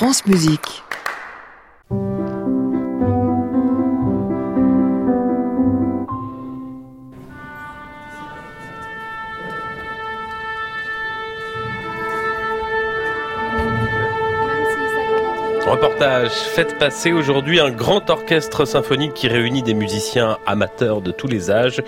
France Musique. Reportage, faites passer aujourd'hui un grand orchestre symphonique qui réunit des musiciens amateurs de tous les âges,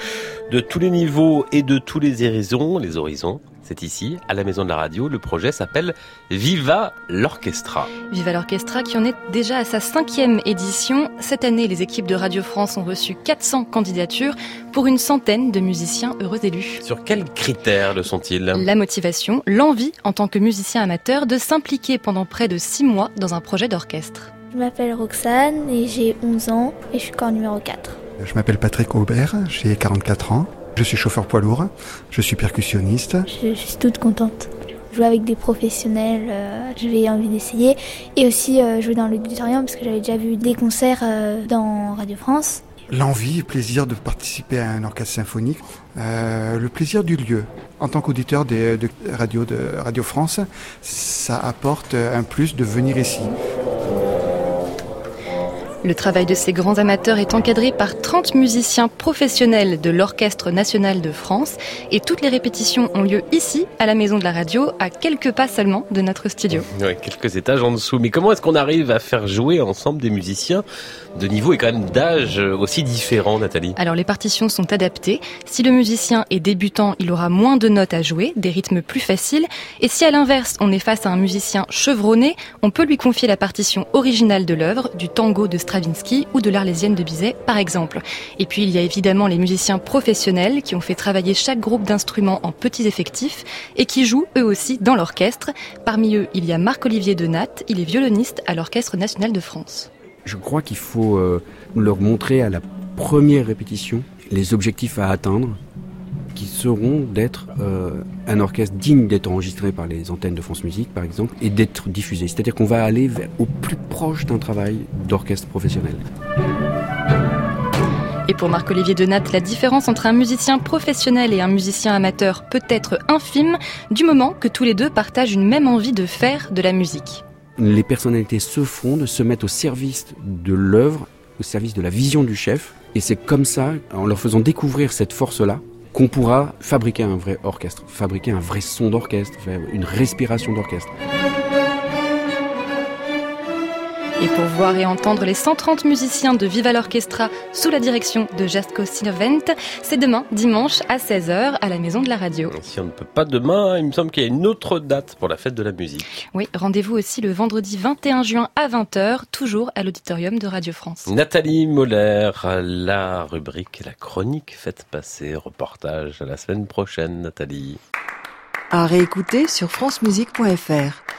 de tous les niveaux et de tous les horizons, les horizons. C'est ici, à la Maison de la Radio. Le projet s'appelle Viva l'Orchestra. Viva l'Orchestra qui en est déjà à sa cinquième édition. Cette année, les équipes de Radio France ont reçu 400 candidatures pour une centaine de musiciens heureux élus. Sur quels critères le sont-ils? La motivation, l'envie en tant que musicien amateur de s'impliquer pendant près de six mois dans un projet d'orchestre. Je m'appelle Roxane et j'ai 11 ans et je suis corps numéro 4. Je m'appelle Patrick Aubert, j'ai 44 ans. Je suis chauffeur poids lourd, je suis percussionniste. Je, suis toute contente. Jouer avec des professionnels, euh, j'avais envie d'essayer. Et aussi euh, jouer dans l'auditorium parce que j'avais déjà vu des concerts euh, dans Radio France. L'envie le plaisir de participer à un orchestre symphonique, le plaisir du lieu. En tant qu'auditeur de, de, radio, de Radio France, ça apporte un plus de venir ici. Le travail de ces grands amateurs est encadré par 30 musiciens professionnels de l'Orchestre national de France et toutes les répétitions ont lieu ici, à la Maison de la Radio, à quelques pas seulement de notre studio. Oui, quelques étages en dessous. Mais comment est-ce qu'on arrive à faire jouer ensemble des musiciens de niveau et quand même d'âge aussi différents, Nathalie? Alors les partitions sont adaptées. Si le musicien est débutant, il aura moins de notes à jouer, des rythmes plus faciles. Et si à l'inverse, on est face à un musicien chevronné, on peut lui confier la partition originale de l'œuvre, du tango de Stravinsky ou de l'Arlésienne de Bizet, par exemple. Et puis il y a évidemment les musiciens professionnels qui ont fait travailler chaque groupe d'instruments en petits effectifs et qui jouent eux aussi dans l'orchestre. Parmi eux, il y a Marc-Olivier Denat, il est violoniste à l'Orchestre national de France. Je crois qu'il faut euh, leur montrer à la première répétition les objectifs à atteindre seront d'être euh, un orchestre digne d'être enregistré par les antennes de France Musique, par exemple, et d'être diffusé. C'est-à-dire qu'on va aller au plus proche d'un travail d'orchestre professionnel. Et pour Marc-Olivier Denat, la différence entre un musicien professionnel et un musicien amateur peut être infime, du moment que tous les deux partagent une même envie de faire de la musique. Les personnalités se fondent, se mettent au service de l'œuvre, au service de la vision du chef, et c'est comme ça, en leur faisant découvrir cette force-là, qu'on pourra fabriquer un vrai orchestre, fabriquer un vrai son d'orchestre, une respiration d'orchestre. Et pour voir et entendre les 130 musiciens de Viva l'Orchestra sous la direction de Jasko Sinovent, c'est demain, dimanche, à 16h, à la Maison de la Radio. Si on ne peut pas demain, il me semble qu'il y a une autre date pour la fête de la musique. Oui, rendez-vous aussi le vendredi 21 juin à 20h, toujours à l'auditorium de Radio France. Nathalie Moller, la rubrique, la chronique Faites passer, reportage à la semaine prochaine, Nathalie. À réécouter sur francemusique.fr.